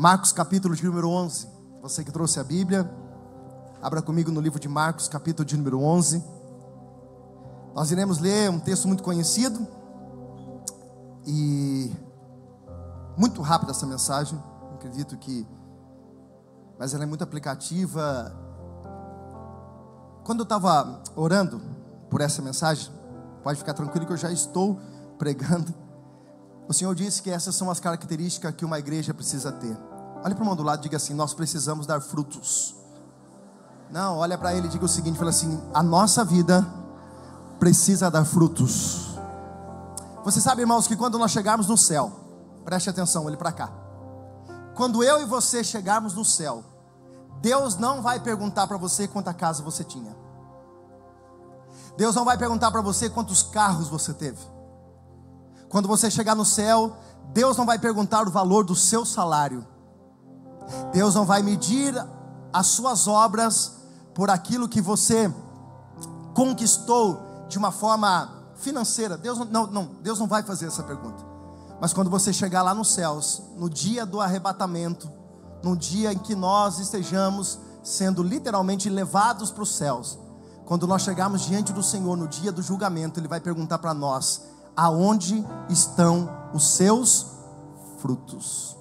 Marcos capítulo de número 11. Você que trouxe a Bíblia, abra comigo no livro de Marcos, capítulo de número 11. Nós iremos ler um texto muito conhecido e muito rápido essa mensagem. Acredito que, mas ela é muito aplicativa. Quando eu estava orando por essa mensagem, pode ficar tranquilo que eu já estou pregando. O Senhor disse que essas são as características que uma igreja precisa ter. Olha para o irmão do lado e diga assim: Nós precisamos dar frutos. Não, olha para ele e diga o seguinte: fala assim, a nossa vida precisa dar frutos. Você sabe, irmãos, que quando nós chegarmos no céu, preste atenção, olhe para cá. Quando eu e você chegarmos no céu, Deus não vai perguntar para você quanta casa você tinha. Deus não vai perguntar para você quantos carros você teve. Quando você chegar no céu, Deus não vai perguntar o valor do seu salário. Deus não vai medir as suas obras por aquilo que você conquistou de uma forma financeira. Deus não, não, Deus não vai fazer essa pergunta. Mas quando você chegar lá nos céus, no dia do arrebatamento, no dia em que nós estejamos sendo literalmente levados para os céus, quando nós chegarmos diante do Senhor no dia do julgamento, Ele vai perguntar para nós: aonde estão os seus frutos?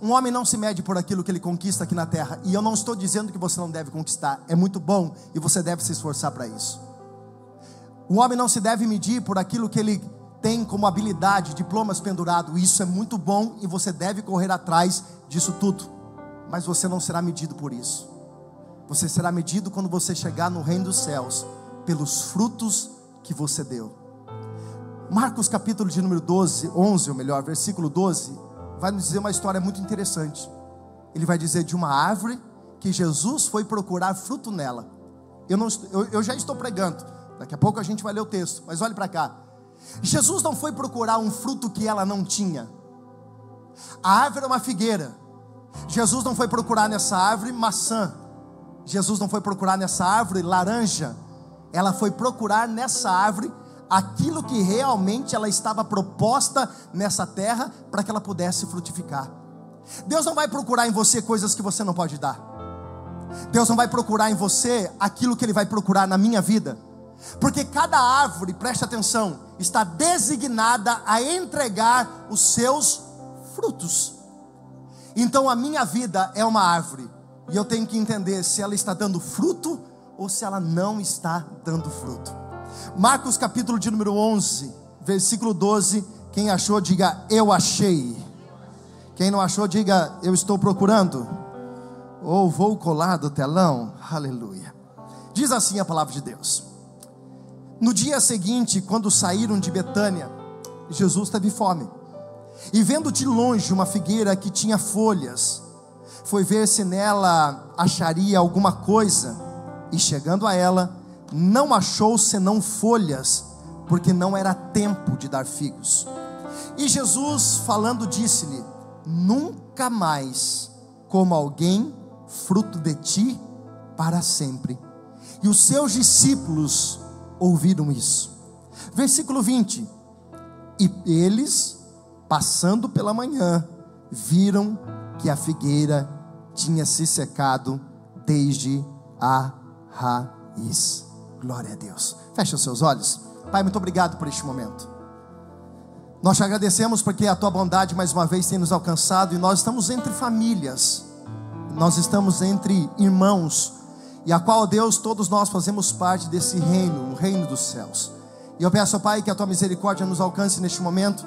Um homem não se mede por aquilo que ele conquista aqui na terra, e eu não estou dizendo que você não deve conquistar, é muito bom e você deve se esforçar para isso. O homem não se deve medir por aquilo que ele tem como habilidade, diplomas pendurados, isso é muito bom e você deve correr atrás disso tudo, mas você não será medido por isso. Você será medido quando você chegar no reino dos céus, pelos frutos que você deu. Marcos capítulo de número 12, 11, ou melhor, versículo 12, vai nos dizer uma história muito interessante. Ele vai dizer de uma árvore que Jesus foi procurar fruto nela. Eu, não, eu, eu já estou pregando, daqui a pouco a gente vai ler o texto, mas olhe para cá. Jesus não foi procurar um fruto que ela não tinha. A árvore é uma figueira. Jesus não foi procurar nessa árvore maçã. Jesus não foi procurar nessa árvore laranja. Ela foi procurar nessa árvore aquilo que realmente ela estava proposta nessa terra para que ela pudesse frutificar. Deus não vai procurar em você coisas que você não pode dar. Deus não vai procurar em você aquilo que Ele vai procurar na minha vida. Porque cada árvore, preste atenção, está designada a entregar os seus frutos. Então a minha vida é uma árvore, e eu tenho que entender se ela está dando fruto ou se ela não está dando fruto. Marcos capítulo de número 11, versículo 12. Quem achou, diga eu achei. Quem não achou, diga eu estou procurando. Ou vou colar do telão. Aleluia. Diz assim a palavra de Deus. No dia seguinte, quando saíram de Betânia, Jesus teve fome. E vendo de longe uma figueira que tinha folhas, foi ver se nela acharia alguma coisa. E chegando a ela, não achou senão folhas, porque não era tempo de dar figos. E Jesus, falando, disse-lhe: Nunca mais como alguém fruto de ti para sempre. E os seus discípulos ouviram isso. Versículo 20: E eles, passando pela manhã, viram que a figueira tinha se secado desde a raiz. Glória a Deus. Feche os seus olhos. Pai, muito obrigado por este momento. Nós te agradecemos porque a tua bondade mais uma vez tem nos alcançado e nós estamos entre famílias. Nós estamos entre irmãos e a qual, Deus, todos nós fazemos parte desse reino, o reino dos céus. E eu peço, Pai, que a tua misericórdia nos alcance neste momento,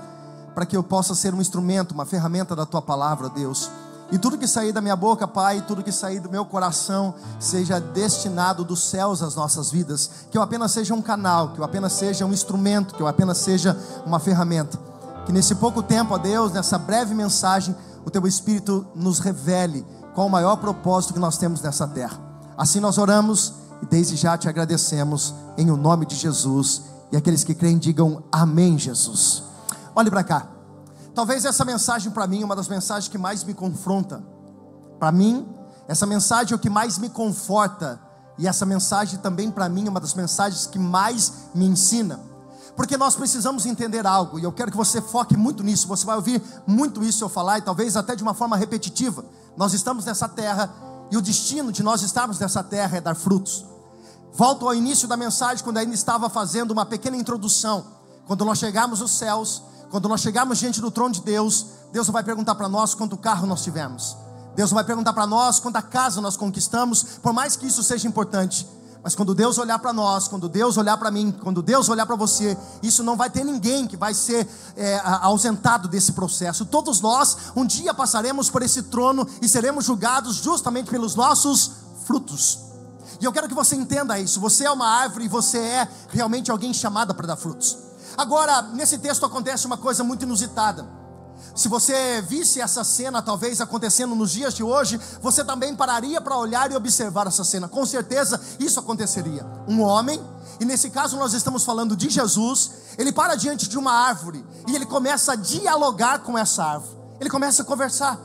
para que eu possa ser um instrumento, uma ferramenta da tua palavra, Deus. E tudo que sair da minha boca, Pai, tudo que sair do meu coração, seja destinado dos céus às nossas vidas. Que eu apenas seja um canal, que eu apenas seja um instrumento, que eu apenas seja uma ferramenta. Que nesse pouco tempo, ó Deus, nessa breve mensagem, o teu Espírito nos revele qual o maior propósito que nós temos nessa terra. Assim nós oramos e desde já te agradecemos em o nome de Jesus. E aqueles que creem digam amém, Jesus. Olhe para cá. Talvez essa mensagem para mim uma das mensagens que mais me confronta. Para mim, essa mensagem é o que mais me conforta. E essa mensagem também para mim é uma das mensagens que mais me ensina. Porque nós precisamos entender algo, e eu quero que você foque muito nisso. Você vai ouvir muito isso eu falar, e talvez até de uma forma repetitiva. Nós estamos nessa terra, e o destino de nós estarmos nessa terra é dar frutos. Volto ao início da mensagem, quando ainda estava fazendo uma pequena introdução. Quando nós chegarmos aos céus, quando nós chegarmos diante do trono de Deus, Deus vai perguntar para nós quanto carro nós tivemos. Deus vai perguntar para nós quanta casa nós conquistamos, por mais que isso seja importante. Mas quando Deus olhar para nós, quando Deus olhar para mim, quando Deus olhar para você, isso não vai ter ninguém que vai ser é, ausentado desse processo. Todos nós um dia passaremos por esse trono e seremos julgados justamente pelos nossos frutos. E eu quero que você entenda isso. Você é uma árvore e você é realmente alguém chamada para dar frutos. Agora, nesse texto acontece uma coisa muito inusitada. Se você visse essa cena, talvez acontecendo nos dias de hoje, você também pararia para olhar e observar essa cena. Com certeza isso aconteceria. Um homem, e nesse caso nós estamos falando de Jesus, ele para diante de uma árvore e ele começa a dialogar com essa árvore. Ele começa a conversar.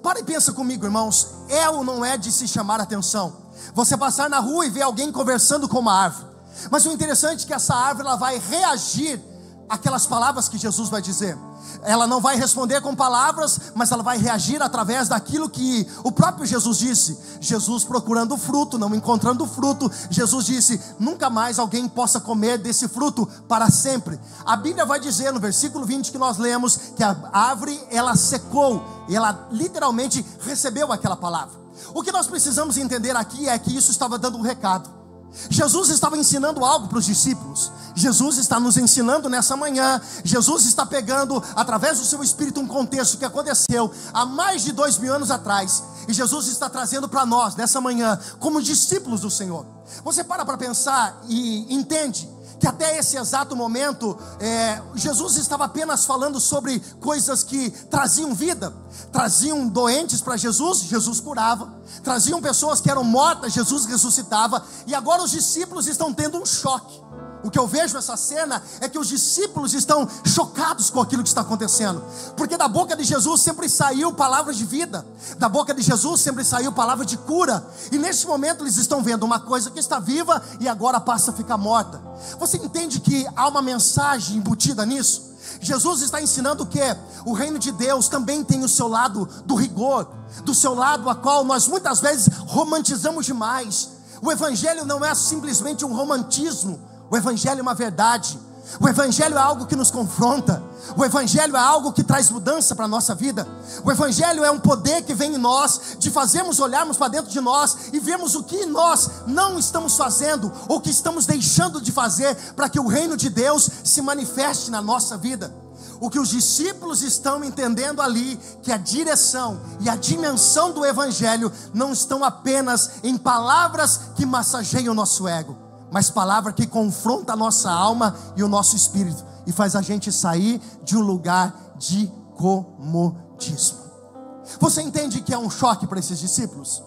Para e pensa comigo, irmãos, é ou não é de se chamar atenção? Você passar na rua e ver alguém conversando com uma árvore. Mas o interessante é que essa árvore ela vai reagir àquelas palavras que Jesus vai dizer ela não vai responder com palavras, mas ela vai reagir através daquilo que o próprio Jesus disse. Jesus procurando fruto, não encontrando fruto, Jesus disse: nunca mais alguém possa comer desse fruto para sempre. A Bíblia vai dizer no versículo 20 que nós lemos que a árvore ela secou, ela literalmente recebeu aquela palavra. O que nós precisamos entender aqui é que isso estava dando um recado. Jesus estava ensinando algo para os discípulos. Jesus está nos ensinando nessa manhã. Jesus está pegando, através do seu espírito, um contexto que aconteceu há mais de dois mil anos atrás. E Jesus está trazendo para nós, nessa manhã, como discípulos do Senhor. Você para para pensar e entende que até esse exato momento, é, Jesus estava apenas falando sobre coisas que traziam vida, traziam doentes para Jesus, Jesus curava, traziam pessoas que eram mortas, Jesus ressuscitava, e agora os discípulos estão tendo um choque. O que eu vejo nessa cena é que os discípulos estão chocados com aquilo que está acontecendo, porque da boca de Jesus sempre saiu palavras de vida, da boca de Jesus sempre saiu palavra de cura, e nesse momento eles estão vendo uma coisa que está viva e agora passa a ficar morta. Você entende que há uma mensagem embutida nisso? Jesus está ensinando que o reino de Deus também tem o seu lado do rigor, do seu lado a qual nós muitas vezes romantizamos demais. O evangelho não é simplesmente um romantismo, o Evangelho é uma verdade. O Evangelho é algo que nos confronta. O Evangelho é algo que traz mudança para a nossa vida. O Evangelho é um poder que vem em nós, de fazermos olharmos para dentro de nós e vermos o que nós não estamos fazendo, ou que estamos deixando de fazer, para que o reino de Deus se manifeste na nossa vida. O que os discípulos estão entendendo ali, que a direção e a dimensão do Evangelho não estão apenas em palavras que massageiam o nosso ego mas palavra que confronta a nossa alma e o nosso espírito e faz a gente sair de um lugar de comodismo. Você entende que é um choque para esses discípulos?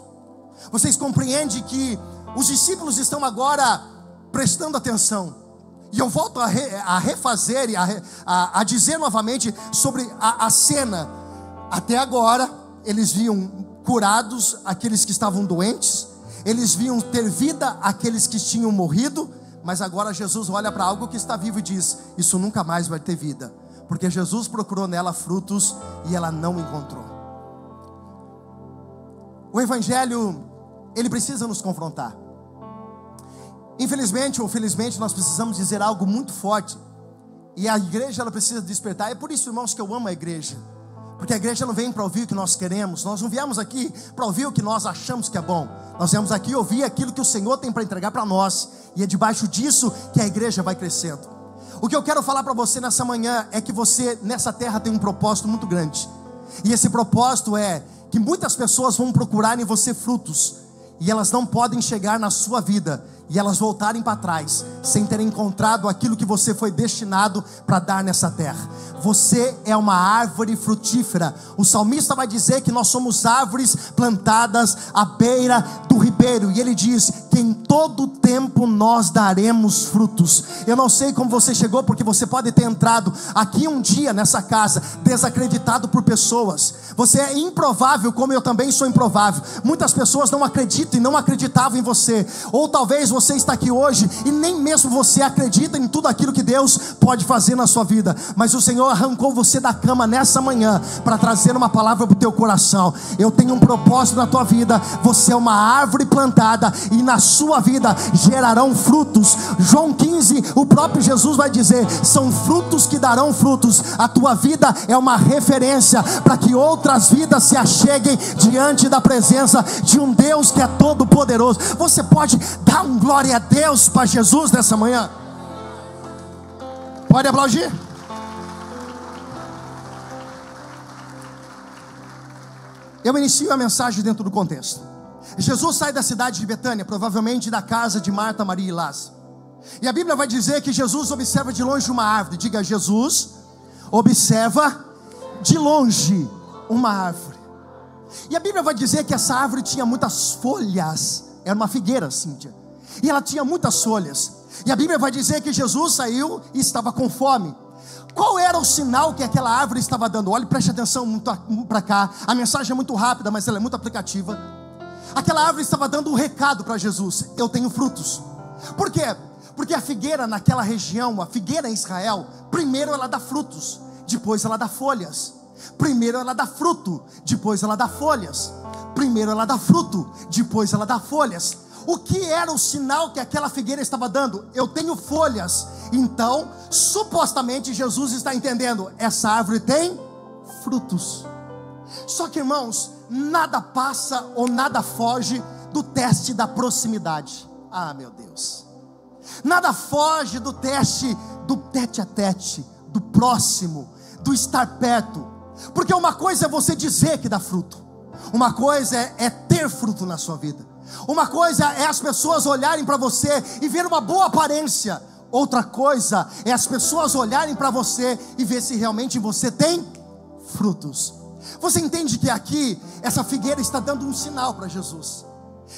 Vocês compreendem que os discípulos estão agora prestando atenção. E eu volto a, re, a refazer e a, a, a, dizer novamente sobre a, cena. Até agora, eles viam curados aqueles que estavam doentes, eles viam ter vida aqueles que tinham morrido, mas agora Jesus olha para algo que está vivo e diz: Isso nunca mais vai ter vida, porque Jesus procurou nela frutos e ela não encontrou. O Evangelho, ele precisa nos confrontar. Infelizmente ou felizmente, nós precisamos dizer algo muito forte, e a igreja ela precisa despertar. É por isso, irmãos, que eu amo a igreja. Porque a igreja não vem para ouvir o que nós queremos, nós não viemos aqui para ouvir o que nós achamos que é bom, nós viemos aqui ouvir aquilo que o Senhor tem para entregar para nós, e é debaixo disso que a igreja vai crescendo. O que eu quero falar para você nessa manhã é que você nessa terra tem um propósito muito grande, e esse propósito é que muitas pessoas vão procurar em você frutos, e elas não podem chegar na sua vida e elas voltarem para trás sem terem encontrado aquilo que você foi destinado para dar nessa terra. Você é uma árvore frutífera. O salmista vai dizer que nós somos árvores plantadas à beira do ribeiro, e ele diz que em todo tempo nós daremos frutos. Eu não sei como você chegou, porque você pode ter entrado aqui um dia nessa casa desacreditado por pessoas. Você é improvável, como eu também sou improvável. Muitas pessoas não acreditam e não acreditavam em você, ou talvez você está aqui hoje e nem mesmo você acredita em tudo aquilo que Deus pode fazer na sua vida, mas o Senhor arrancou você da cama nessa manhã para trazer uma palavra para o teu coração. Eu tenho um propósito na tua vida. Você é uma árvore plantada e na sua vida gerarão frutos. João 15, o próprio Jesus vai dizer: são frutos que darão frutos. A tua vida é uma referência para que outras vidas se acheguem diante da presença de um Deus que é todo poderoso. Você pode dar um glória a Deus para Jesus nessa manhã? Pode aplaudir? Eu inicio a mensagem dentro do contexto. Jesus sai da cidade de Betânia, provavelmente da casa de Marta, Maria e Lázaro. E a Bíblia vai dizer que Jesus observa de longe uma árvore. Diga, Jesus observa de longe uma árvore. E a Bíblia vai dizer que essa árvore tinha muitas folhas. Era uma figueira, Cíntia. E ela tinha muitas folhas. E a Bíblia vai dizer que Jesus saiu e estava com fome. Qual era o sinal que aquela árvore estava dando? Olhe, preste atenção para cá. A mensagem é muito rápida, mas ela é muito aplicativa. Aquela árvore estava dando um recado para Jesus: Eu tenho frutos. Por quê? Porque a figueira naquela região, a figueira em Israel, primeiro ela dá frutos, depois ela dá folhas. Primeiro ela dá fruto, depois ela dá folhas. Primeiro ela dá fruto, depois ela dá folhas. O que era o sinal que aquela figueira estava dando? Eu tenho folhas. Então, supostamente Jesus está entendendo, essa árvore tem frutos. Só que, irmãos, nada passa ou nada foge do teste da proximidade. Ah, meu Deus. Nada foge do teste do tete a tete, do próximo, do estar perto. Porque uma coisa é você dizer que dá fruto, uma coisa é, é ter fruto na sua vida. Uma coisa é as pessoas olharem para você e ver uma boa aparência. Outra coisa é as pessoas olharem para você e ver se realmente você tem frutos. Você entende que aqui essa figueira está dando um sinal para Jesus.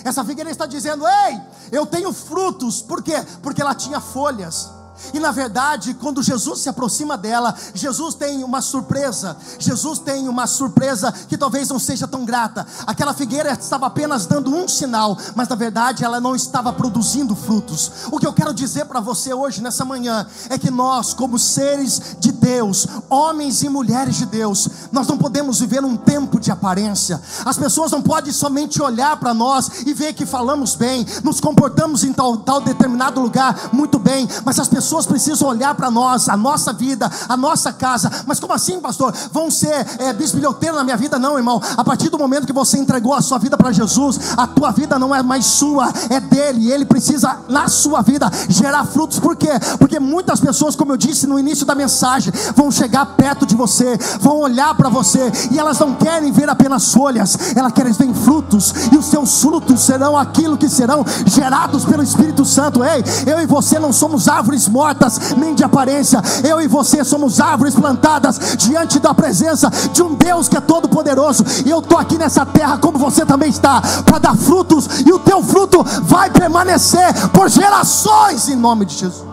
Essa figueira está dizendo: Ei, eu tenho frutos. Por quê? Porque ela tinha folhas. E na verdade, quando Jesus se aproxima dela, Jesus tem uma surpresa. Jesus tem uma surpresa que talvez não seja tão grata. Aquela figueira estava apenas dando um sinal, mas na verdade ela não estava produzindo frutos. O que eu quero dizer para você hoje, nessa manhã, é que nós, como seres de Deus, homens e mulheres de Deus, nós não podemos viver um tempo de aparência. As pessoas não podem somente olhar para nós e ver que falamos bem, nos comportamos em tal, tal determinado lugar muito bem, mas as pessoas pessoas precisam olhar para nós, a nossa vida, a nossa casa. Mas como assim, pastor? Vão ser é, bisbilhoteiro na minha vida? Não, irmão. A partir do momento que você entregou a sua vida para Jesus, a tua vida não é mais sua, é dele. Ele precisa, na sua vida, gerar frutos. Por quê? Porque muitas pessoas, como eu disse no início da mensagem, vão chegar perto de você, vão olhar para você, e elas não querem ver apenas folhas, elas querem ver frutos, e os seus frutos serão aquilo que serão gerados pelo Espírito Santo. Ei, eu e você não somos árvores mortas, nem de aparência. Eu e você somos árvores plantadas diante da presença de um Deus que é todo poderoso. E eu estou aqui nessa terra, como você também está, para dar frutos, e o teu fruto vai permanecer por gerações, em nome de Jesus.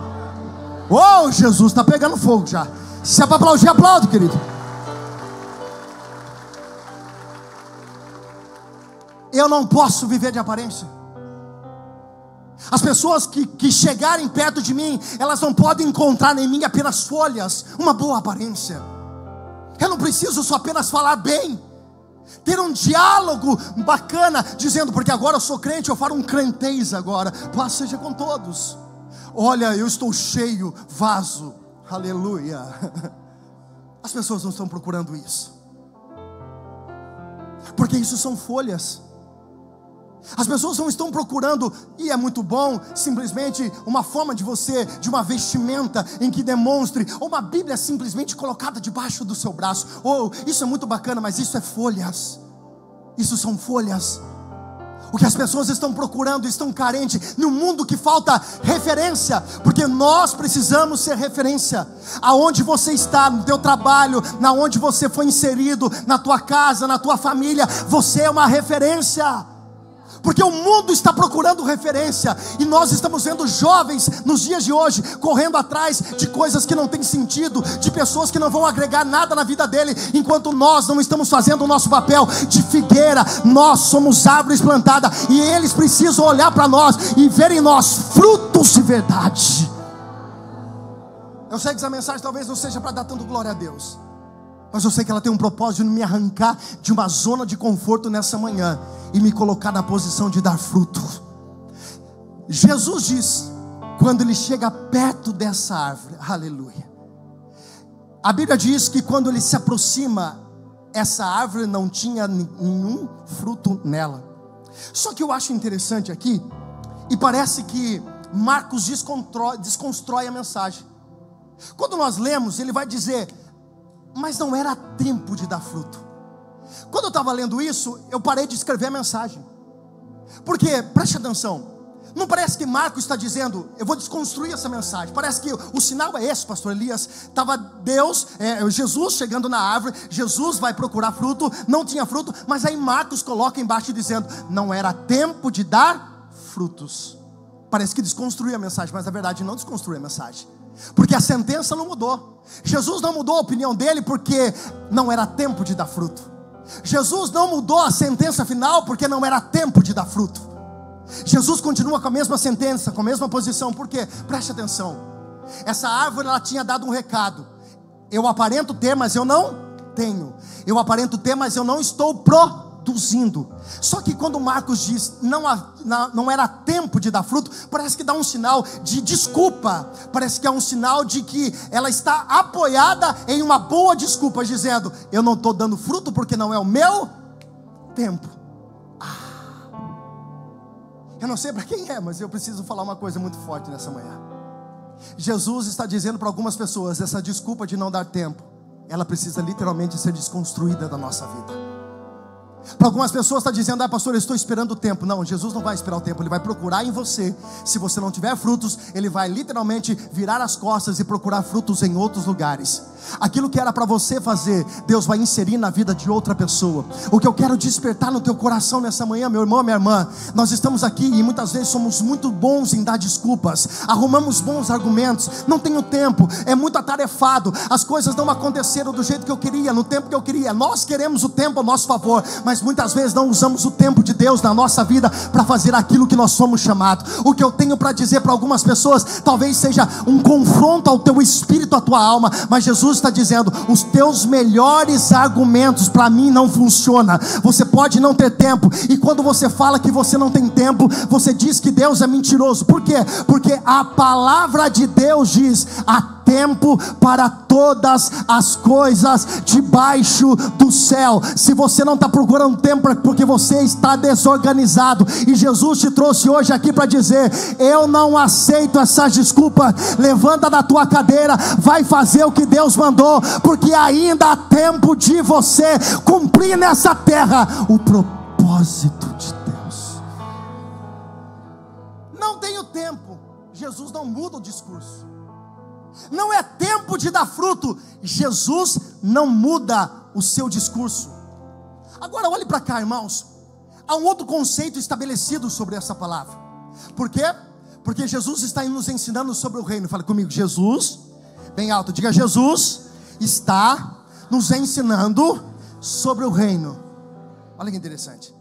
Oh, Jesus, está pegando fogo já. Se é para aplaudir, aplaude, querido. Eu não posso viver de aparência. As pessoas que, que chegarem perto de mim, elas não podem encontrar em mim apenas folhas, uma boa aparência. Eu não preciso só apenas falar bem, ter um diálogo bacana, dizendo, porque agora eu sou crente, eu falo um crentez agora, paz seja com todos. Olha, eu estou cheio, vaso, aleluia. As pessoas não estão procurando isso, porque isso são folhas. As pessoas não estão procurando, e é muito bom, simplesmente uma forma de você, de uma vestimenta em que demonstre, ou uma Bíblia simplesmente colocada debaixo do seu braço. Ou oh, isso é muito bacana, mas isso é folhas. Isso são folhas. O que as pessoas estão procurando, estão carentes, num mundo que falta referência, porque nós precisamos ser referência. Aonde você está, no teu trabalho, na onde você foi inserido, na tua casa, na tua família, você é uma referência. Porque o mundo está procurando referência e nós estamos vendo jovens nos dias de hoje correndo atrás de coisas que não têm sentido, de pessoas que não vão agregar nada na vida dele, enquanto nós não estamos fazendo o nosso papel de figueira. Nós somos árvores plantadas e eles precisam olhar para nós e ver em nós frutos de verdade. Eu sei que essa mensagem talvez não seja para dar tanto glória a Deus. Mas eu sei que ela tem um propósito de me arrancar de uma zona de conforto nessa manhã e me colocar na posição de dar fruto. Jesus diz, quando ele chega perto dessa árvore, aleluia. A Bíblia diz que quando ele se aproxima, essa árvore não tinha nenhum fruto nela. Só que eu acho interessante aqui, e parece que Marcos desconstrói a mensagem. Quando nós lemos, ele vai dizer: mas não era tempo de dar fruto. Quando eu estava lendo isso, eu parei de escrever a mensagem. Porque, preste atenção, não parece que Marcos está dizendo, eu vou desconstruir essa mensagem. Parece que o sinal é esse, pastor Elias. Estava Deus, é, Jesus chegando na árvore, Jesus vai procurar fruto, não tinha fruto, mas aí Marcos coloca embaixo dizendo, não era tempo de dar frutos. Parece que desconstruiu a mensagem, mas na verdade não desconstruiu a mensagem. Porque a sentença não mudou. Jesus não mudou a opinião dele porque não era tempo de dar fruto. Jesus não mudou a sentença final porque não era tempo de dar fruto. Jesus continua com a mesma sentença, com a mesma posição, porque preste atenção. Essa árvore ela tinha dado um recado. Eu aparento ter, mas eu não tenho. Eu aparento ter, mas eu não estou pro produzindo. Só que quando Marcos diz não, não era tempo de dar fruto, parece que dá um sinal de desculpa, parece que é um sinal de que ela está apoiada em uma boa desculpa, dizendo: Eu não estou dando fruto porque não é o meu tempo. Ah. Eu não sei para quem é, mas eu preciso falar uma coisa muito forte nessa manhã. Jesus está dizendo para algumas pessoas: essa desculpa de não dar tempo, ela precisa literalmente ser desconstruída da nossa vida. Para algumas pessoas está dizendo, ah, pastor, eu estou esperando o tempo. Não, Jesus não vai esperar o tempo, ele vai procurar em você. Se você não tiver frutos, ele vai literalmente virar as costas e procurar frutos em outros lugares. Aquilo que era para você fazer, Deus vai inserir na vida de outra pessoa. O que eu quero despertar no teu coração nessa manhã, meu irmão, minha irmã, nós estamos aqui e muitas vezes somos muito bons em dar desculpas, arrumamos bons argumentos, não tenho tempo, é muito atarefado, as coisas não aconteceram do jeito que eu queria, no tempo que eu queria. Nós queremos o tempo a nosso favor, mas mas muitas vezes não usamos o tempo de Deus na nossa vida para fazer aquilo que nós somos chamados. O que eu tenho para dizer para algumas pessoas talvez seja um confronto ao teu espírito, à tua alma, mas Jesus está dizendo: os teus melhores argumentos para mim não funcionam. Você pode não ter tempo, e quando você fala que você não tem tempo, você diz que Deus é mentiroso. Por quê? Porque a palavra de Deus diz: a tempo para todas as coisas debaixo do céu. Se você não está procurando tempo, é porque você está desorganizado. E Jesus te trouxe hoje aqui para dizer: Eu não aceito essas desculpas. Levanta da tua cadeira, vai fazer o que Deus mandou, porque ainda há tempo de você cumprir nessa terra o propósito de Deus. Não tenho tempo. Jesus não muda o discurso não é tempo de dar fruto. Jesus não muda o seu discurso. Agora olhe para cá, irmãos. Há um outro conceito estabelecido sobre essa palavra. Por quê? Porque Jesus está nos ensinando sobre o reino. Fala comigo, Jesus, bem alto, diga Jesus está nos ensinando sobre o reino. Olha que interessante.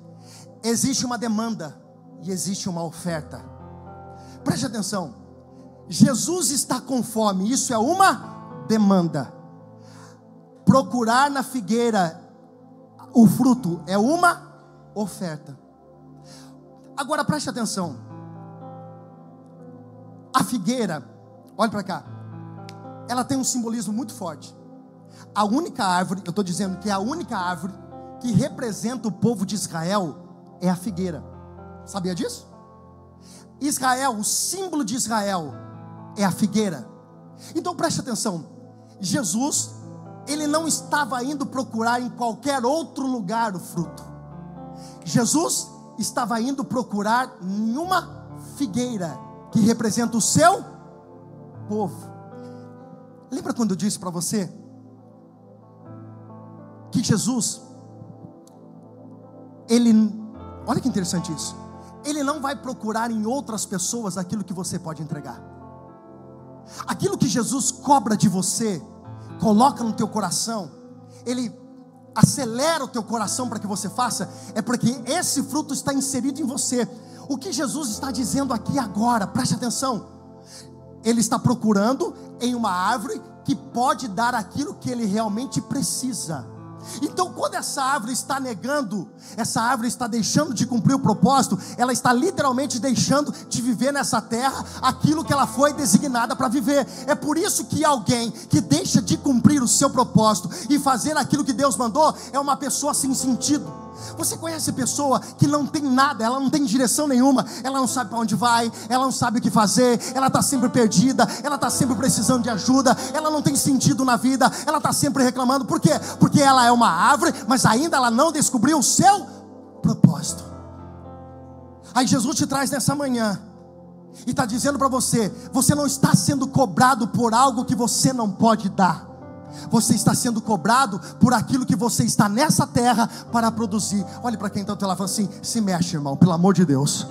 Existe uma demanda e existe uma oferta. Preste atenção. Jesus está com fome, isso é uma demanda. Procurar na figueira o fruto é uma oferta. Agora preste atenção. A figueira, olha para cá, ela tem um simbolismo muito forte. A única árvore, eu estou dizendo que é a única árvore que representa o povo de Israel é a figueira. Sabia disso? Israel, o símbolo de Israel é a figueira. Então preste atenção: Jesus, ele não estava indo procurar em qualquer outro lugar o fruto. Jesus estava indo procurar em uma figueira que representa o seu povo. Lembra quando eu disse para você que Jesus ele olha que interessante isso. Ele não vai procurar em outras pessoas aquilo que você pode entregar. Aquilo que Jesus cobra de você, coloca no teu coração, Ele acelera o teu coração para que você faça, é porque esse fruto está inserido em você. O que Jesus está dizendo aqui agora, preste atenção. Ele está procurando em uma árvore que pode dar aquilo que ele realmente precisa. Então, quando essa árvore está negando, essa árvore está deixando de cumprir o propósito, ela está literalmente deixando de viver nessa terra aquilo que ela foi designada para viver. É por isso que alguém que deixa de cumprir o seu propósito e fazer aquilo que Deus mandou é uma pessoa sem sentido. Você conhece pessoa que não tem nada, ela não tem direção nenhuma, ela não sabe para onde vai, ela não sabe o que fazer, ela está sempre perdida, ela está sempre precisando de ajuda, ela não tem sentido na vida, ela está sempre reclamando, por quê? Porque ela é uma árvore, mas ainda ela não descobriu o seu propósito. Aí Jesus te traz nessa manhã e está dizendo para você: você não está sendo cobrado por algo que você não pode dar. Você está sendo cobrado por aquilo que você está nessa terra para produzir. Olhe para quem está do lado e fala assim: se mexe, irmão, pelo amor de Deus.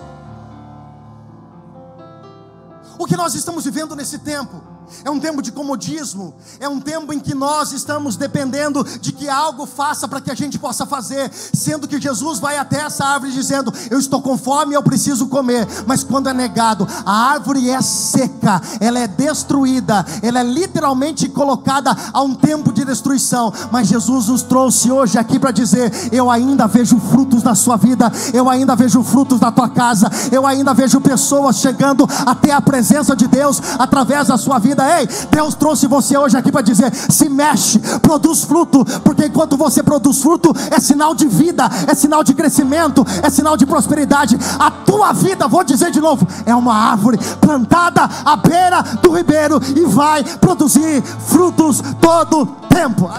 O que nós estamos vivendo nesse tempo é um tempo de comodismo, é um tempo em que nós estamos dependendo de que algo faça para que a gente possa fazer, sendo que Jesus vai até essa árvore dizendo: Eu estou com fome, eu preciso comer. Mas quando é negado, a árvore é seca, ela é destruída, ela é literalmente colocada a um tempo de destruição. Mas Jesus nos trouxe hoje aqui para dizer: Eu ainda vejo frutos na sua vida, eu ainda vejo frutos na tua casa, eu ainda vejo pessoas chegando até a presença de Deus através da sua vida Ei, Deus trouxe você hoje aqui para dizer: se mexe, produz fruto, porque enquanto você produz fruto, é sinal de vida, é sinal de crescimento, é sinal de prosperidade. A tua vida, vou dizer de novo, é uma árvore plantada à beira do ribeiro e vai produzir frutos todo tempo.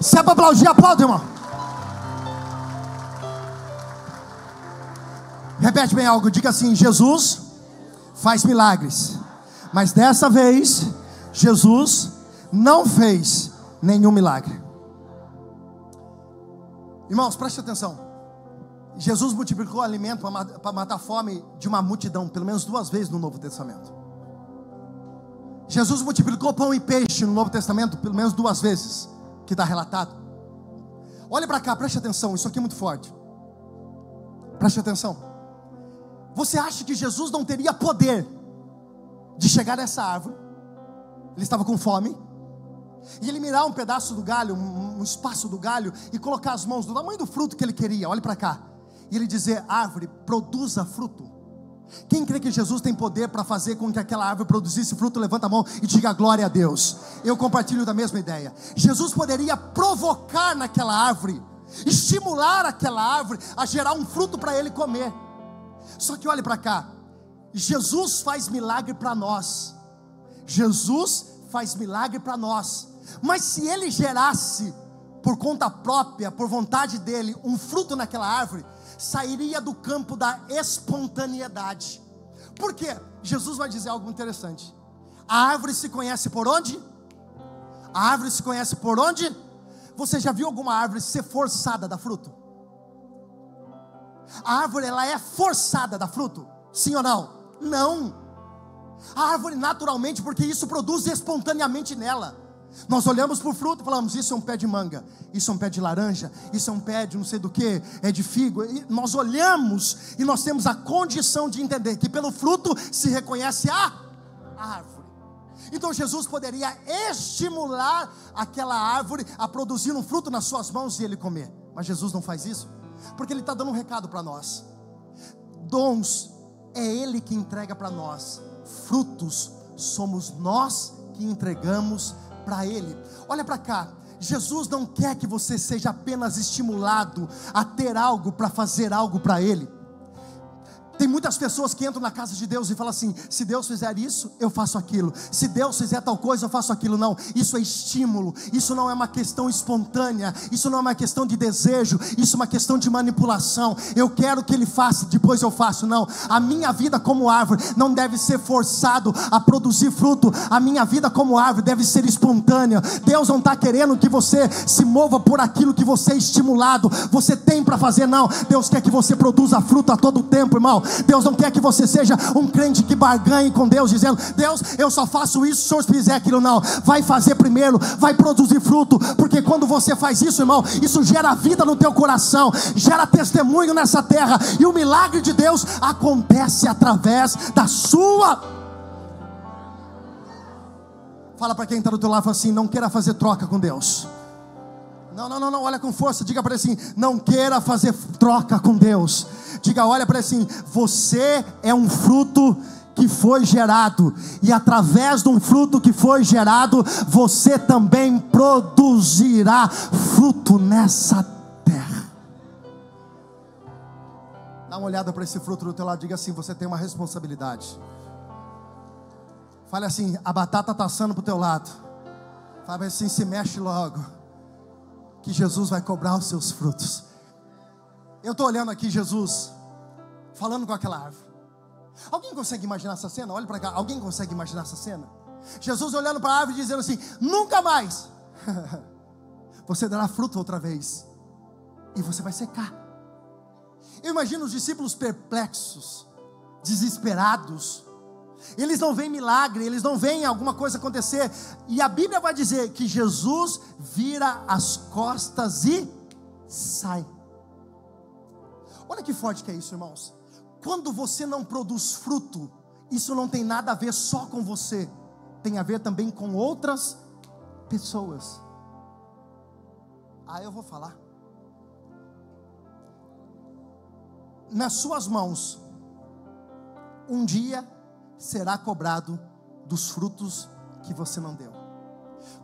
Se é para aplaudir, aplaude, irmão. Repete bem algo, diga assim: Jesus faz milagres. Mas dessa vez, Jesus não fez nenhum milagre. Irmãos, preste atenção. Jesus multiplicou alimento para matar a fome de uma multidão, pelo menos duas vezes no Novo Testamento. Jesus multiplicou pão e peixe no Novo Testamento, pelo menos duas vezes, que está relatado. Olha para cá, preste atenção, isso aqui é muito forte. Preste atenção. Você acha que Jesus não teria poder de chegar nessa árvore? Ele estava com fome. E ele mirar um pedaço do galho, um, espaço do galho, e colocar as mãos do tamanho do fruto que ele queria. Olhe para cá. E ele dizer: árvore, produza fruto. Quem crê que Jesus tem poder para fazer com que aquela árvore produzisse fruto, levanta a mão e diga glória a Deus. Eu compartilho da mesma ideia. Jesus poderia provocar naquela árvore, estimular aquela árvore a gerar um fruto para ele comer. Só que olhe para cá, Jesus faz milagre para nós. Jesus faz milagre para nós. Mas se ele gerasse por conta própria, por vontade dele, um fruto naquela árvore, sairia do campo da espontaneidade. Por quê? Jesus vai dizer algo interessante. A árvore se conhece por onde? A árvore se conhece por onde? Você já viu alguma árvore ser forçada a dar fruto? A árvore ela é forçada a dar fruto? Sim ou não? Não. A árvore naturalmente, porque isso produz espontaneamente nela. Nós olhamos para o fruto e falamos: Isso é um pé de manga, isso é um pé de laranja, isso é um pé de não sei do que, é de figo. E nós olhamos e nós temos a condição de entender que pelo fruto se reconhece a árvore. Então Jesus poderia estimular aquela árvore a produzir um fruto nas suas mãos e ele comer, mas Jesus não faz isso porque Ele está dando um recado para nós. Dons é Ele que entrega para nós, frutos somos nós que entregamos para Ele. Olha para cá, Jesus não quer que você seja apenas estimulado a ter algo para fazer algo para Ele. Tem muitas pessoas que entram na casa de Deus e falam assim: se Deus fizer isso, eu faço aquilo. Se Deus fizer tal coisa, eu faço aquilo. Não, isso é estímulo. Isso não é uma questão espontânea. Isso não é uma questão de desejo. Isso é uma questão de manipulação. Eu quero que Ele faça, depois eu faço. Não, a minha vida como árvore não deve ser forçado a produzir fruto. A minha vida como árvore deve ser espontânea. Deus não está querendo que você se mova por aquilo que você é estimulado. Você tem para fazer, não. Deus quer que você produza fruto a todo tempo, irmão. Deus não quer que você seja um crente que barganhe com Deus, dizendo: Deus, eu só faço isso se o Senhor fizer aquilo. Não, vai fazer primeiro, vai produzir fruto, porque quando você faz isso, irmão, isso gera vida no teu coração, gera testemunho nessa terra, e o milagre de Deus acontece através da sua. Fala para quem está do teu lado assim: não queira fazer troca com Deus. Não, não, não, não, olha com força, diga para ele assim: não queira fazer troca com Deus. Diga, olha para ele assim: você é um fruto que foi gerado, e através de um fruto que foi gerado, você também produzirá fruto nessa terra. Dá uma olhada para esse fruto do teu lado, diga assim: você tem uma responsabilidade. Fale assim: a batata está assando para o teu lado. Fale assim: se mexe logo que Jesus vai cobrar os seus frutos. Eu estou olhando aqui Jesus falando com aquela árvore. Alguém consegue imaginar essa cena? Olha para cá. Alguém consegue imaginar essa cena? Jesus olhando para a árvore dizendo assim: Nunca mais você dará fruto outra vez, e você vai secar. Eu imagino os discípulos perplexos, desesperados, eles não veem milagre, eles não veem alguma coisa acontecer. E a Bíblia vai dizer que Jesus vira as costas e sai. Olha que forte que é isso, irmãos. Quando você não produz fruto, isso não tem nada a ver só com você, tem a ver também com outras pessoas. Ah, eu vou falar. Nas suas mãos, um dia será cobrado dos frutos que você não deu.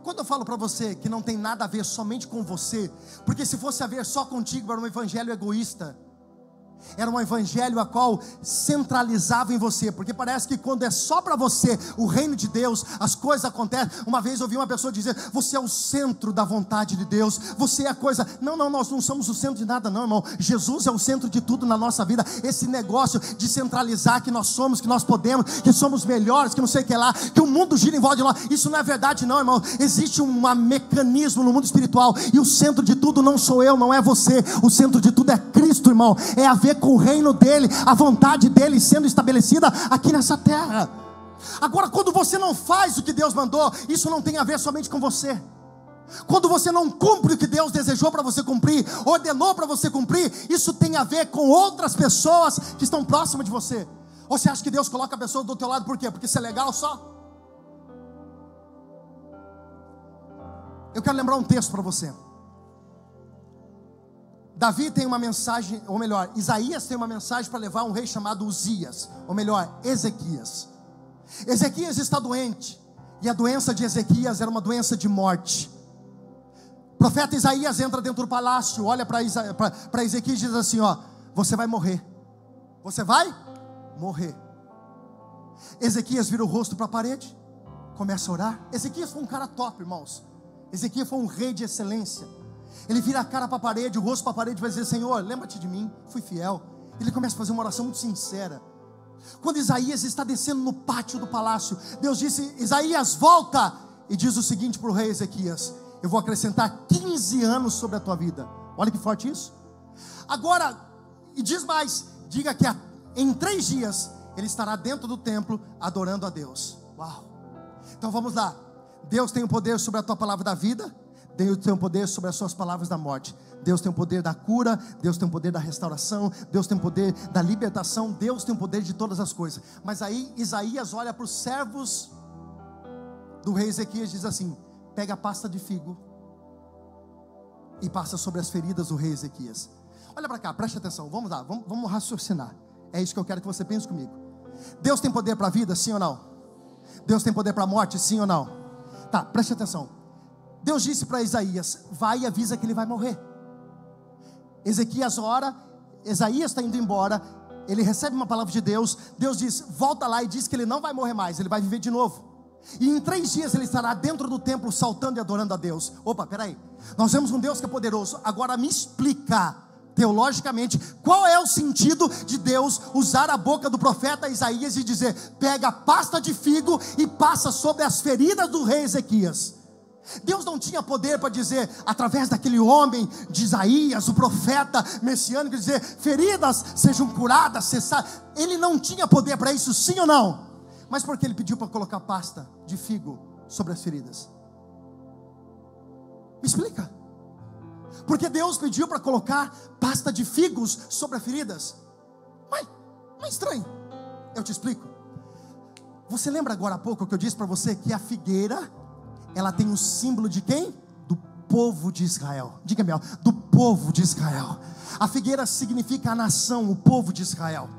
Quando eu falo para você que não tem nada a ver somente com você, porque se fosse a ver só contigo era um evangelho egoísta, era um evangelho a qual centralizava em você, porque parece que quando é só para você o reino de Deus, as coisas acontecem. Uma vez eu ouvi uma pessoa dizer: Você é o centro da vontade de Deus, você é a coisa. Não, não, nós não somos o centro de nada, não, irmão. Jesus é o centro de tudo na nossa vida. Esse negócio de centralizar que nós somos, que nós podemos, que somos melhores, que não sei o que lá, que o mundo gira em volta de nós, isso não é verdade, não, irmão. Existe um mecanismo no mundo espiritual, e o centro de tudo não sou eu, não é você, o centro de tudo é Cristo, irmão. É a com o reino dele, a vontade dele sendo estabelecida aqui nessa terra. Agora, quando você não faz o que Deus mandou, isso não tem a ver somente com você. Quando você não cumpre o que Deus desejou para você cumprir, ordenou para você cumprir, isso tem a ver com outras pessoas que estão próximas de você. Ou você acha que Deus coloca a pessoa do teu lado por quê? Porque isso é legal só? Eu quero lembrar um texto para você. Davi tem uma mensagem, ou melhor, Isaías tem uma mensagem para levar um rei chamado Uzias, ou melhor, Ezequias. Ezequias está doente, e a doença de Ezequias era uma doença de morte. O profeta Isaías entra dentro do palácio, olha para Ezequias e diz assim: Ó, você vai morrer. Você vai morrer. Ezequias vira o rosto para a parede, começa a orar. Ezequias foi um cara top, irmãos. Ezequias foi um rei de excelência. Ele vira a cara para a parede, o rosto para a parede, vai dizer: Senhor, lembra-te de mim, fui fiel. Ele começa a fazer uma oração muito sincera. Quando Isaías está descendo no pátio do palácio, Deus disse: Isaías, volta! E diz o seguinte para o rei Ezequias: Eu vou acrescentar 15 anos sobre a tua vida. Olha que forte isso. Agora, e diz mais: diga que em três dias ele estará dentro do templo adorando a Deus. Uau! Então vamos lá. Deus tem o poder sobre a tua palavra da vida Deus tem o poder sobre as suas palavras da morte. Deus tem o poder da cura, Deus tem o poder da restauração, Deus tem o poder da libertação, Deus tem o poder de todas as coisas. Mas aí Isaías olha para os servos do rei Ezequias e diz assim: pega a pasta de figo e passa sobre as feridas do rei Ezequias. Olha para cá, preste atenção, vamos lá, vamos, vamos raciocinar. É isso que eu quero que você pense comigo. Deus tem poder para a vida, sim ou não? Deus tem poder para a morte, sim ou não? Tá, preste atenção. Deus disse para Isaías: vai e avisa que ele vai morrer. Ezequias ora, Isaías está indo embora, ele recebe uma palavra de Deus, Deus diz: volta lá e diz que ele não vai morrer mais, ele vai viver de novo. E em três dias ele estará dentro do templo saltando e adorando a Deus. Opa, peraí. Nós temos um Deus que é poderoso. Agora me explica teologicamente qual é o sentido de Deus usar a boca do profeta Isaías e dizer: pega pasta de figo e passa sobre as feridas do rei Ezequias. Deus não tinha poder para dizer, através daquele homem de Isaías, o profeta messiânico, dizer: feridas sejam curadas, cessar. Ele não tinha poder para isso, sim ou não? Mas porque ele pediu para colocar pasta de figo sobre as feridas? Me explica. Porque Deus pediu para colocar pasta de figos sobre as feridas? Mas, mas estranho. Eu te explico. Você lembra agora há pouco que eu disse para você que a figueira ela tem o símbolo de quem? Do povo de Israel. Diga melhor, do povo de Israel. A figueira significa a nação, o povo de Israel.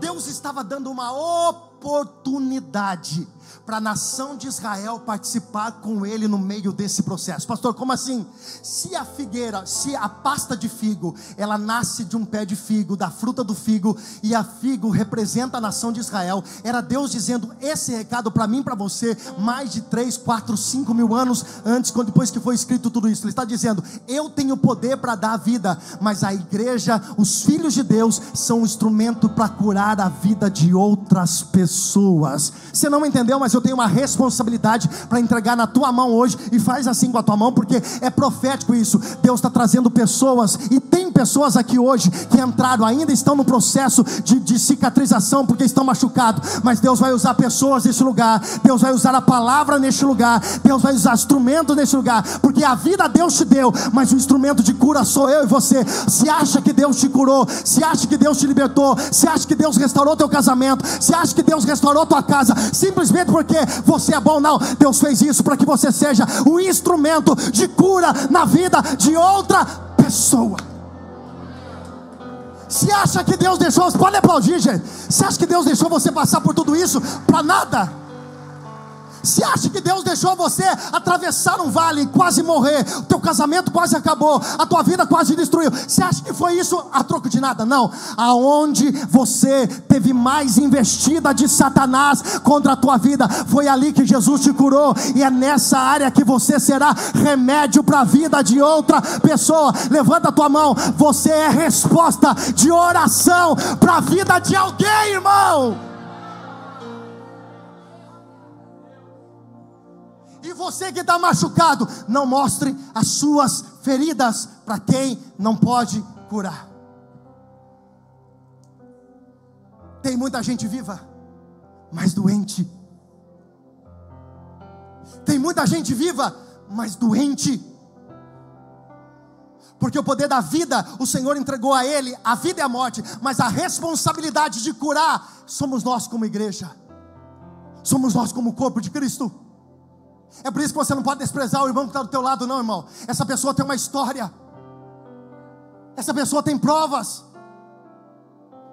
Deus estava dando uma oportunidade para a nação de Israel participar com ele no meio desse processo. Pastor, como assim? Se a figueira, se a pasta de figo, ela nasce de um pé de figo, da fruta do figo, e a figo representa a nação de Israel, era Deus dizendo esse recado para mim, para você, mais de 3, 4, 5 mil anos antes, quando depois que foi escrito tudo isso. Ele está dizendo: Eu tenho poder para dar a vida, mas a igreja, os filhos de Deus, são um instrumento para curar a vida de outras pessoas. Você não entendeu, mas eu eu tenho uma responsabilidade para entregar na tua mão hoje, e faz assim com a tua mão, porque é profético isso. Deus está trazendo pessoas, e tem pessoas aqui hoje que entraram, ainda estão no processo de, de cicatrização, porque estão machucados, mas Deus vai usar pessoas nesse lugar, Deus vai usar a palavra neste lugar, Deus vai usar instrumentos nesse lugar, porque a vida Deus te deu, mas o instrumento de cura sou eu e você. Se acha que Deus te curou, se acha que Deus te libertou, se acha que Deus restaurou teu casamento, se acha que Deus restaurou tua casa, simplesmente porque porque você é bom, não. Deus fez isso para que você seja o instrumento de cura na vida de outra pessoa. Se acha que Deus deixou, pode aplaudir, gente. Se acha que Deus deixou você passar por tudo isso para nada? Se acha que Deus deixou você atravessar um vale quase morrer, o teu casamento quase acabou, a tua vida quase destruiu. Você acha que foi isso a troco de nada? Não. Aonde você teve mais investida de Satanás contra a tua vida, foi ali que Jesus te curou, e é nessa área que você será remédio para a vida de outra pessoa. Levanta a tua mão, você é resposta de oração para a vida de alguém, irmão. Você que está machucado, não mostre as suas feridas para quem não pode curar. Tem muita gente viva, mas doente. Tem muita gente viva, mas doente. Porque o poder da vida, o Senhor entregou a Ele, a vida e a morte, mas a responsabilidade de curar, somos nós como igreja, somos nós como corpo de Cristo. É por isso que você não pode desprezar o irmão que está do teu lado, não, irmão. Essa pessoa tem uma história. Essa pessoa tem provas.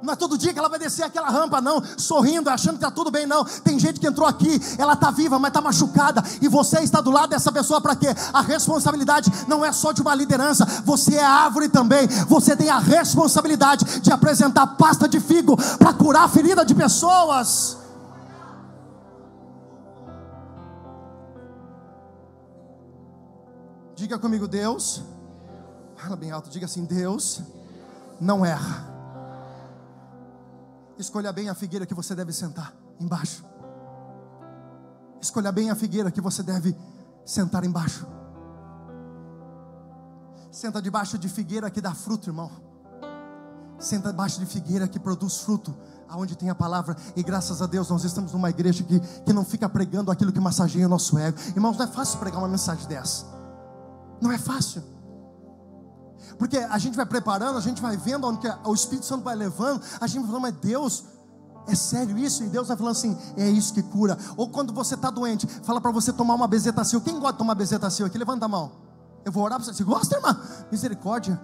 Não é todo dia que ela vai descer aquela rampa, não, sorrindo, achando que está tudo bem, não. Tem gente que entrou aqui, ela está viva, mas está machucada, e você está do lado dessa pessoa para quê? A responsabilidade não é só de uma liderança, você é árvore também. Você tem a responsabilidade de apresentar pasta de figo para curar a ferida de pessoas. Diga comigo, Deus. Fala bem alto, diga assim: Deus não erra. Escolha bem a figueira que você deve sentar embaixo. Escolha bem a figueira que você deve sentar embaixo. Senta debaixo de figueira que dá fruto, irmão. Senta debaixo de figueira que produz fruto, aonde tem a palavra. E graças a Deus nós estamos numa igreja que, que não fica pregando aquilo que massageia o nosso ego. Irmãos, não é fácil pregar uma mensagem dessa. Não é fácil. Porque a gente vai preparando, a gente vai vendo onde o Espírito Santo vai levando, a gente vai falando, mas Deus, é sério isso? E Deus vai falando assim, é isso que cura. Ou quando você está doente, fala para você tomar uma bezetacil. Quem gosta de tomar bezetacil aqui? Levanta a mão. Eu vou orar para você. Você gosta, irmã? Misericórdia.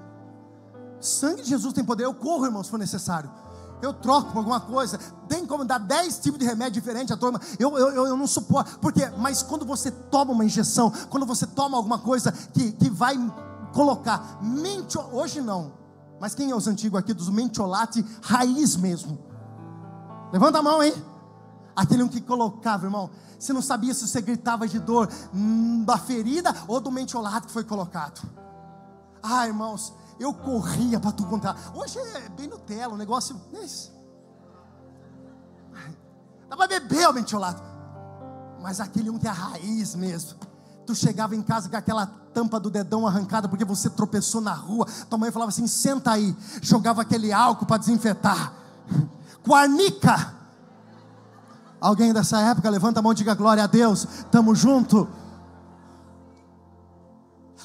Sangue de Jesus tem poder. Eu corro, irmão, se for necessário eu troco por alguma coisa. Tem como dar 10 tipos de remédio diferentes à turma. Eu, eu, eu, não suporto. Porque, mas quando você toma uma injeção, quando você toma alguma coisa que, que vai colocar mente, hoje não. Mas quem é os antigos aqui dos mentiolate raiz mesmo? Levanta a mão aí. Aquele um que colocava, irmão. Você não sabia se você gritava de dor hum, da ferida ou do mentiolate que foi colocado. Ah, irmãos, eu corria para tu contar. Hoje é bem Nutella, o negócio. É isso. Dá para beber o mentiolate. Mas aquele um que é a raiz mesmo. Tu chegava em casa com aquela tampa do dedão arrancada porque você tropeçou na rua. Tua mãe falava assim: senta aí. Jogava aquele álcool para desinfetar. Quarnica. Alguém dessa época, levanta a mão e diga glória a Deus. Tamo junto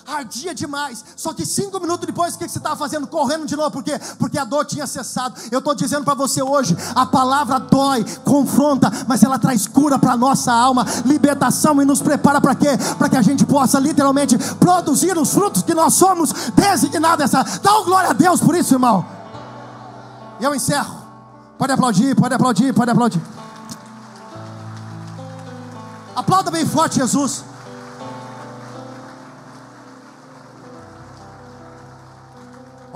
ardia demais. Só que cinco minutos depois, o que você estava fazendo? Correndo de novo, por quê? Porque a dor tinha cessado. Eu estou dizendo para você hoje: a palavra dói, confronta, mas ela traz cura para a nossa alma, libertação e nos prepara para quê? Para que a gente possa literalmente produzir os frutos que nós somos designados. Essa. Dá um glória a Deus por isso, irmão. E eu encerro. Pode aplaudir, pode aplaudir, pode aplaudir. Aplauda bem forte, Jesus.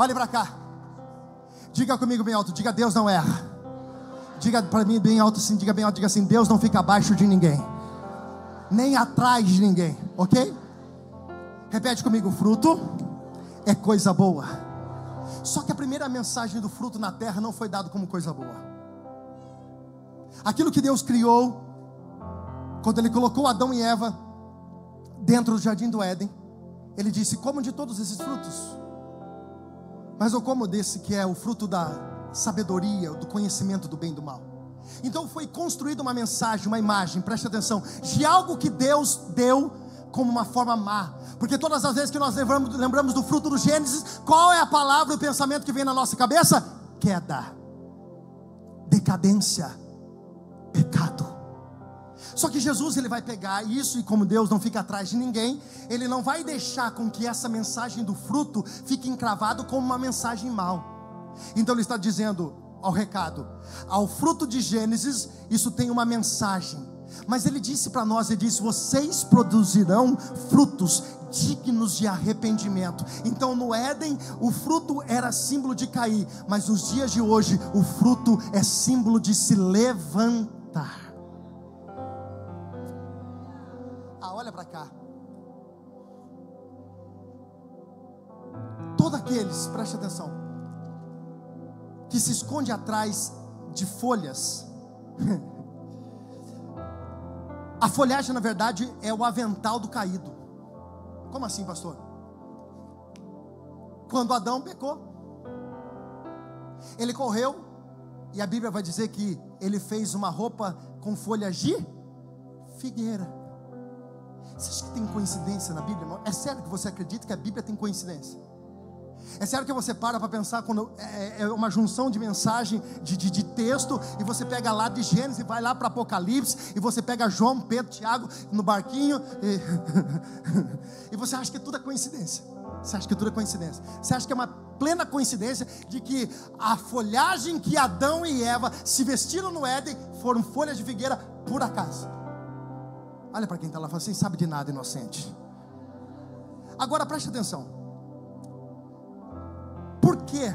Olhe para cá. Diga comigo bem alto. Diga Deus não erra. Diga para mim bem alto assim. Diga bem alto. Diga assim: Deus não fica abaixo de ninguém, nem atrás de ninguém. Ok? Repete comigo: fruto é coisa boa. Só que a primeira mensagem do fruto na terra não foi dado como coisa boa. Aquilo que Deus criou, quando Ele colocou Adão e Eva dentro do jardim do Éden, Ele disse: Como de todos esses frutos mas eu como desse que é o fruto da sabedoria, do conhecimento do bem e do mal. Então foi construída uma mensagem, uma imagem, preste atenção, de algo que Deus deu como uma forma má. Porque todas as vezes que nós lembramos, lembramos do fruto do Gênesis, qual é a palavra, o pensamento que vem na nossa cabeça? Queda, decadência, pecado. Só que Jesus ele vai pegar isso e como Deus não fica atrás de ninguém, ele não vai deixar com que essa mensagem do fruto fique encravado como uma mensagem mal. Então ele está dizendo ao recado, ao fruto de Gênesis, isso tem uma mensagem. Mas ele disse para nós, ele disse: "Vocês produzirão frutos dignos de arrependimento". Então no Éden, o fruto era símbolo de cair, mas nos dias de hoje, o fruto é símbolo de se levantar. Cá. Todos aqueles, preste atenção, que se esconde atrás de folhas. A folhagem, na verdade, é o avental do caído. Como assim, pastor? Quando Adão pecou, ele correu, e a Bíblia vai dizer que ele fez uma roupa com folhas de figueira. Você acha que tem coincidência na Bíblia? Irmão? É sério que você acredita que a Bíblia tem coincidência? É sério que você para para pensar quando é, é, é uma junção de mensagem, de, de, de, texto, e você pega lá de Gênesis e vai lá para Apocalipse, e você pega João, Pedro, Tiago no barquinho, e, e você acha que tudo é coincidência. Você acha que tudo é coincidência? Você acha que é uma plena coincidência de que a folhagem que Adão e Eva se vestiram no Éden foram folhas de figueira por acaso? Olha para quem está lá e fala assim: sabe de nada, inocente. Agora preste atenção. Por quê?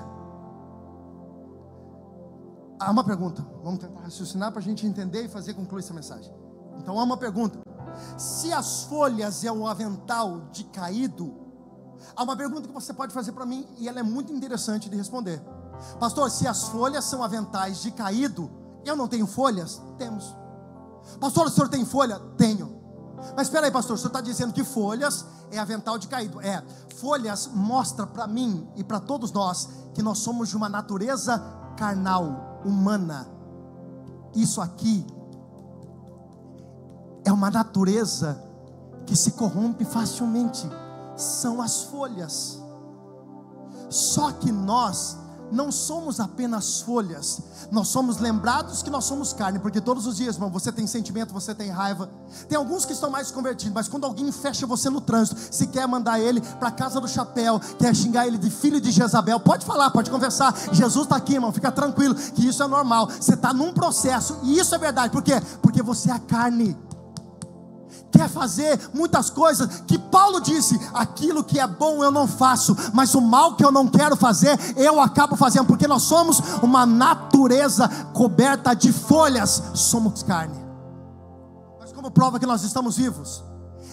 Há uma pergunta. Vamos tentar raciocinar para a gente entender e fazer concluir essa mensagem. Então há uma pergunta. Se as folhas é um avental de caído, há uma pergunta que você pode fazer para mim e ela é muito interessante de responder. Pastor, se as folhas são aventais de caído, eu não tenho folhas? Temos. Pastor, o senhor tem folha? Tenho. Mas espera aí, pastor, o senhor está dizendo que folhas é avental de caído. É, folhas mostra para mim e para todos nós que nós somos de uma natureza carnal, humana. Isso aqui é uma natureza que se corrompe facilmente. São as folhas. Só que nós não somos apenas folhas, nós somos lembrados que nós somos carne, porque todos os dias, irmão, você tem sentimento, você tem raiva. Tem alguns que estão mais convertidos, mas quando alguém fecha você no trânsito, se quer mandar ele para a casa do chapéu, quer xingar ele de filho de Jezabel, pode falar, pode conversar. Jesus está aqui, irmão, fica tranquilo, que isso é normal. Você está num processo, e isso é verdade, por quê? Porque você é a carne. Quer fazer muitas coisas que Paulo disse: aquilo que é bom eu não faço, mas o mal que eu não quero fazer eu acabo fazendo, porque nós somos uma natureza coberta de folhas, somos carne. Mas como prova que nós estamos vivos,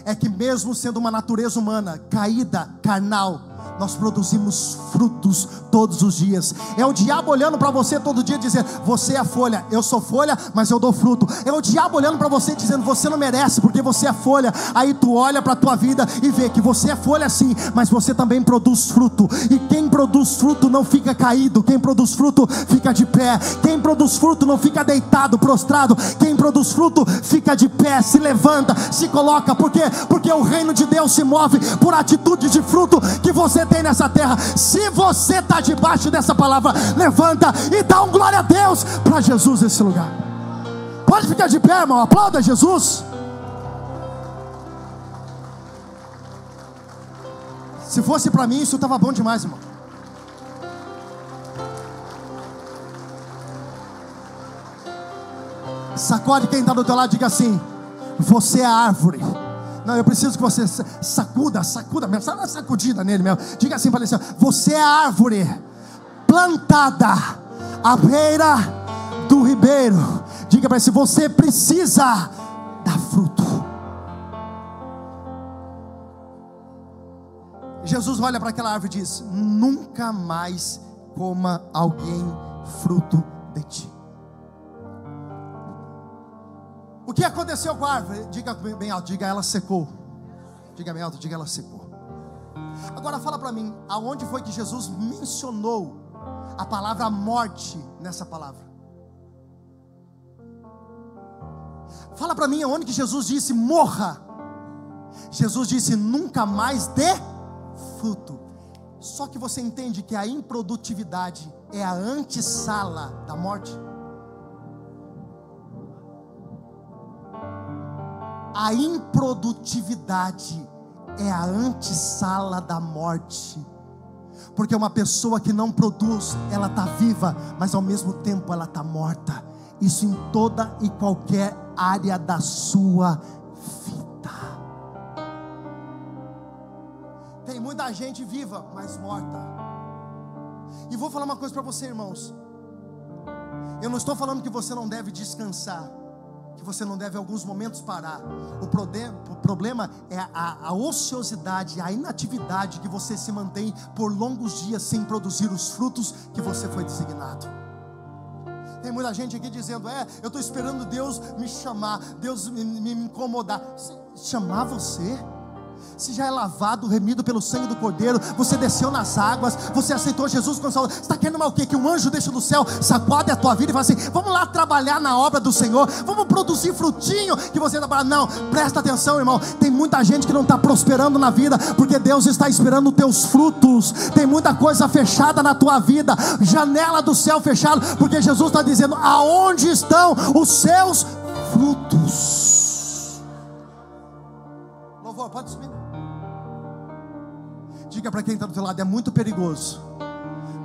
é que mesmo sendo uma natureza humana caída, carnal, nós produzimos frutos todos os dias. É o diabo olhando para você todo dia dizendo: Você é folha, eu sou folha, mas eu dou fruto. É o diabo olhando para você dizendo: Você não merece, porque você é folha. Aí tu olha para a tua vida e vê que você é folha sim, mas você também produz fruto. E quem produz fruto não fica caído, quem produz fruto fica de pé. Quem produz fruto não fica deitado, prostrado. Quem produz fruto fica de pé, se levanta, se coloca. Por quê? Porque o reino de Deus se move por atitude de fruto que você tem nessa terra. Se você está debaixo dessa palavra, levanta e dá um glória a Deus para Jesus nesse lugar. Pode ficar de pé, irmão. Aplauda Jesus. Se fosse para mim, isso estava bom demais, irmão. Sacode quem está do teu lado, diga assim: Você é árvore não, eu preciso que você sacuda, sacuda mesmo, sabe uma sacudida nele mesmo. Diga assim para ele: assim, você é árvore plantada à beira do ribeiro. Diga para ele: você precisa dar fruto. Jesus olha para aquela árvore e diz: Nunca mais coma alguém fruto de ti. O que aconteceu com a árvore? Diga bem alto, diga ela secou. Diga bem alto, diga ela secou. Agora fala para mim, aonde foi que Jesus mencionou a palavra morte nessa palavra? Fala para mim aonde que Jesus disse morra. Jesus disse nunca mais dê fruto. Só que você entende que a improdutividade é a antessala da morte. A improdutividade é a antessala da morte. Porque uma pessoa que não produz, ela está viva, mas ao mesmo tempo ela está morta. Isso em toda e qualquer área da sua vida. Tem muita gente viva, mas morta. E vou falar uma coisa para você, irmãos. Eu não estou falando que você não deve descansar que você não deve em alguns momentos parar. O problema é a, a ociosidade, a inatividade que você se mantém por longos dias sem produzir os frutos que você foi designado. Tem muita gente aqui dizendo: É, eu estou esperando Deus me chamar, Deus me, me incomodar. Chamar você? Se já é lavado, remido pelo sangue do Cordeiro, você desceu nas águas, você aceitou Jesus como Salvador, você está querendo mais o quê? Que um anjo deixe do céu, sacode a tua vida e fala assim: vamos lá trabalhar na obra do Senhor, vamos produzir frutinho que você trabalha. Não, presta atenção, irmão. Tem muita gente que não está prosperando na vida, porque Deus está esperando os teus frutos. Tem muita coisa fechada na tua vida, janela do céu fechada, porque Jesus está dizendo: aonde estão os seus frutos? Louvor, pode subir. Diga para quem está do teu lado, é muito perigoso.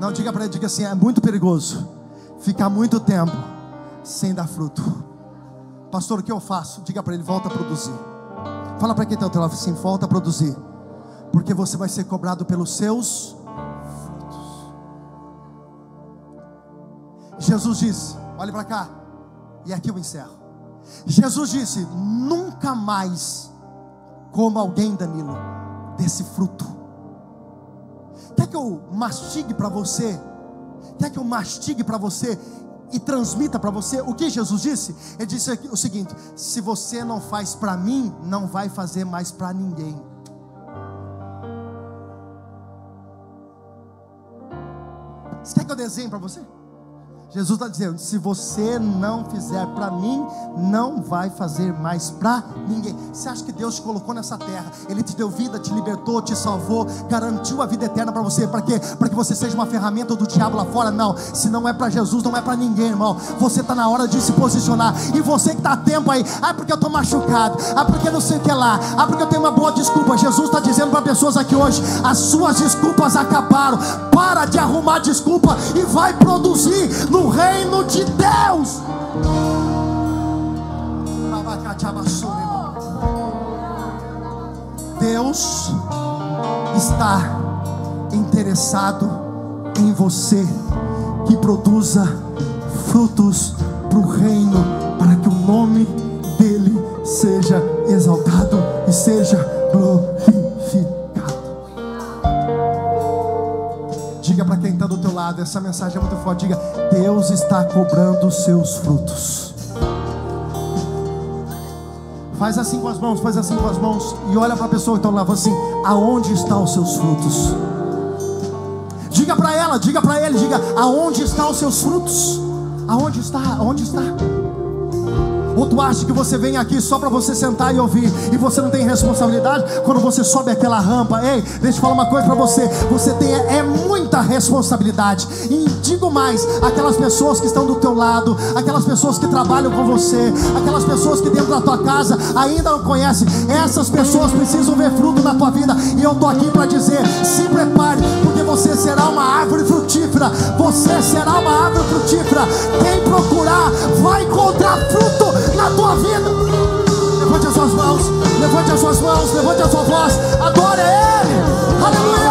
Não, diga para ele, diga assim, é muito perigoso. Ficar muito tempo sem dar fruto. Pastor, o que eu faço? Diga para ele, volta a produzir. Fala para quem está do teu lado assim, volta a produzir. Porque você vai ser cobrado pelos seus frutos. Jesus disse, olhe para cá. E aqui eu encerro. Jesus disse: nunca mais como alguém, Danilo, desse fruto. Quer que eu mastigue para você? Quer que eu mastigue para você e transmita para você o que Jesus disse? Ele disse o seguinte: se você não faz para mim, não vai fazer mais para ninguém. Você quer que eu desenhe para você? Jesus está dizendo: se você não fizer para mim, não vai fazer mais para ninguém. Você acha que Deus te colocou nessa terra? Ele te deu vida, te libertou, te salvou, garantiu a vida eterna para você. Para quê? Para que você seja uma ferramenta do diabo lá fora? Não. Se não é para Jesus, não é para ninguém, irmão. Você está na hora de se posicionar. E você que está a tempo aí, ah, porque eu estou machucado, ah, porque não sei o que lá, ah, porque eu tenho uma boa desculpa. Jesus está dizendo para pessoas aqui hoje: as suas desculpas acabaram. Para de arrumar desculpa e vai produzir no reino de Deus. Deus está interessado em você que produza frutos para o reino, para que o nome dele seja exaltado e seja glorificado. Essa mensagem é muito forte. Diga: Deus está cobrando os seus frutos. Faz assim com as mãos, faz assim com as mãos e olha para a pessoa que está lá, assim: aonde estão os seus frutos? Diga para ela, diga para ele, diga aonde estão os seus frutos? Aonde está? Aonde está? Ou tu acha que você vem aqui só para você sentar e ouvir e você não tem responsabilidade quando você sobe aquela rampa? Ei, deixa eu falar uma coisa para você. Você tem é, muita responsabilidade. E digo mais, aquelas pessoas que estão do teu lado, aquelas pessoas que trabalham com você, aquelas pessoas que dentro da tua casa ainda não conhecem, essas pessoas precisam ver fruto na tua vida. E eu tô aqui para dizer, se prepare, porque você será uma árvore frutífera. Você será uma árvore frutífera. Quem procurar vai encontrar fruto na tua vida. Levante as suas mãos, levante as suas mãos, levante a sua voz, adore é Ele. Aleluia.